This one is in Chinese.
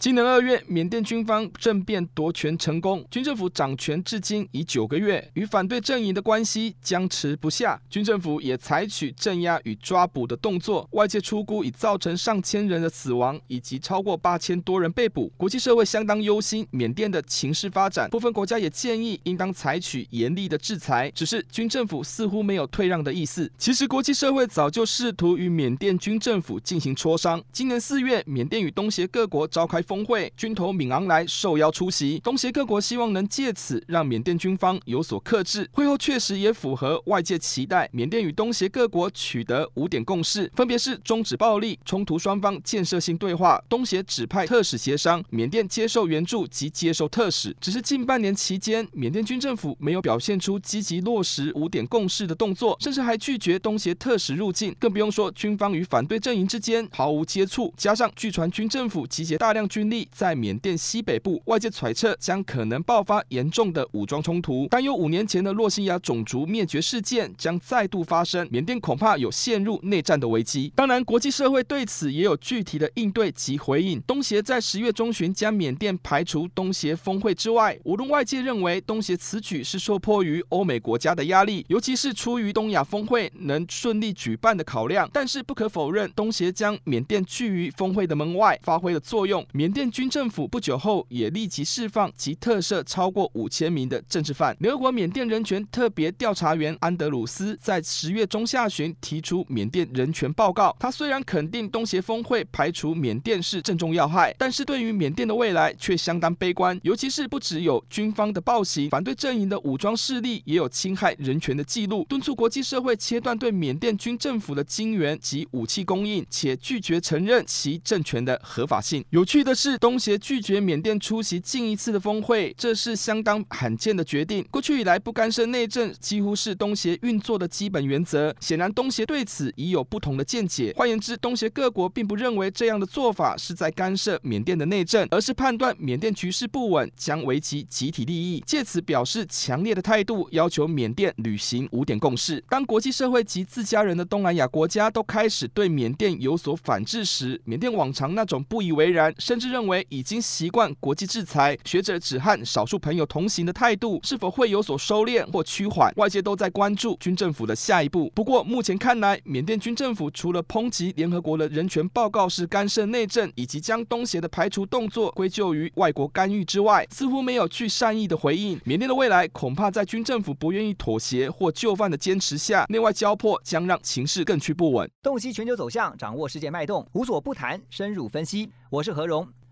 今年二月，缅甸军方政变夺权成功，军政府掌权至今已九个月，与反对阵营的关系僵持不下。军政府也采取镇压与抓捕的动作，外界出估已造成上千人的死亡，以及超过八千多人被捕。国际社会相当忧心缅甸的情势发展，部分国家也建议应当采取严厉的制裁。只是军政府似乎没有退让的意思。其实，国际社会早就试图与缅甸军政府进行磋商。今年四月，缅甸与东协各国召开峰会，军头敏昂莱受邀出席。东协各国希望能借此让缅甸军方有所克制。会后确实也符合外界期待，缅甸与东协各国取得五点共识，分别是终止暴力、冲突双方建设性对话、东协指派特使协商、缅甸接受援助及接受特使。只是近半年期间，缅甸军政府没有表现出积极落实五点共识的动作，甚至还拒绝东协特使入境，更不用说军方与反对阵营之间毫无接触。加上据传军政府集结大量军军力。在缅甸西北部，外界揣测将可能爆发严重的武装冲突，担忧五年前的洛西亚种族灭绝事件将再度发生，缅甸恐怕有陷入内战的危机。当然，国际社会对此也有具体的应对及回应。东协在十月中旬将缅甸排除东协峰会之外，无论外界认为东协此举是受迫于欧美国家的压力，尤其是出于东亚峰会能顺利举办的考量，但是不可否认，东协将缅甸拒于峰会的门外，发挥了作用。缅缅甸军政府不久后也立即释放及特赦超过五千名的政治犯。联合国缅甸人权特别调查员安德鲁斯在十月中下旬提出缅甸人权报告。他虽然肯定东协峰会排除缅甸是正中要害，但是对于缅甸的未来却相当悲观。尤其是不只有军方的暴行，反对阵营的武装势力也有侵害人权的记录，敦促国际社会切断对缅甸军政府的金援及武器供应，且拒绝承认其政权的合法性。有趣的是，东协拒绝缅甸出席近一次的峰会，这是相当罕见的决定。过去以来，不干涉内政几乎是东协运作的基本原则。显然，东协对此已有不同的见解。换言之，东协各国并不认为这样的做法是在干涉缅甸的内政，而是判断缅甸局势不稳将危及集体利益，借此表示强烈的态度，要求缅甸履行五点共识。当国际社会及自家人的东南亚国家都开始对缅甸有所反制时，缅甸往常那种不以为然，甚至认为已经习惯。国际制裁，学者只和少数朋友同行的态度是否会有所收敛或趋缓？外界都在关注军政府的下一步。不过目前看来，缅甸军政府除了抨击联合国的人权报告是干涉内政，以及将东协的排除动作归咎于外国干预之外，似乎没有具善意的回应。缅甸的未来恐怕在军政府不愿意妥协或就范的坚持下，内外交迫将让情势更趋不稳。洞悉全球走向，掌握世界脉动，无所不谈，深入分析。我是何荣。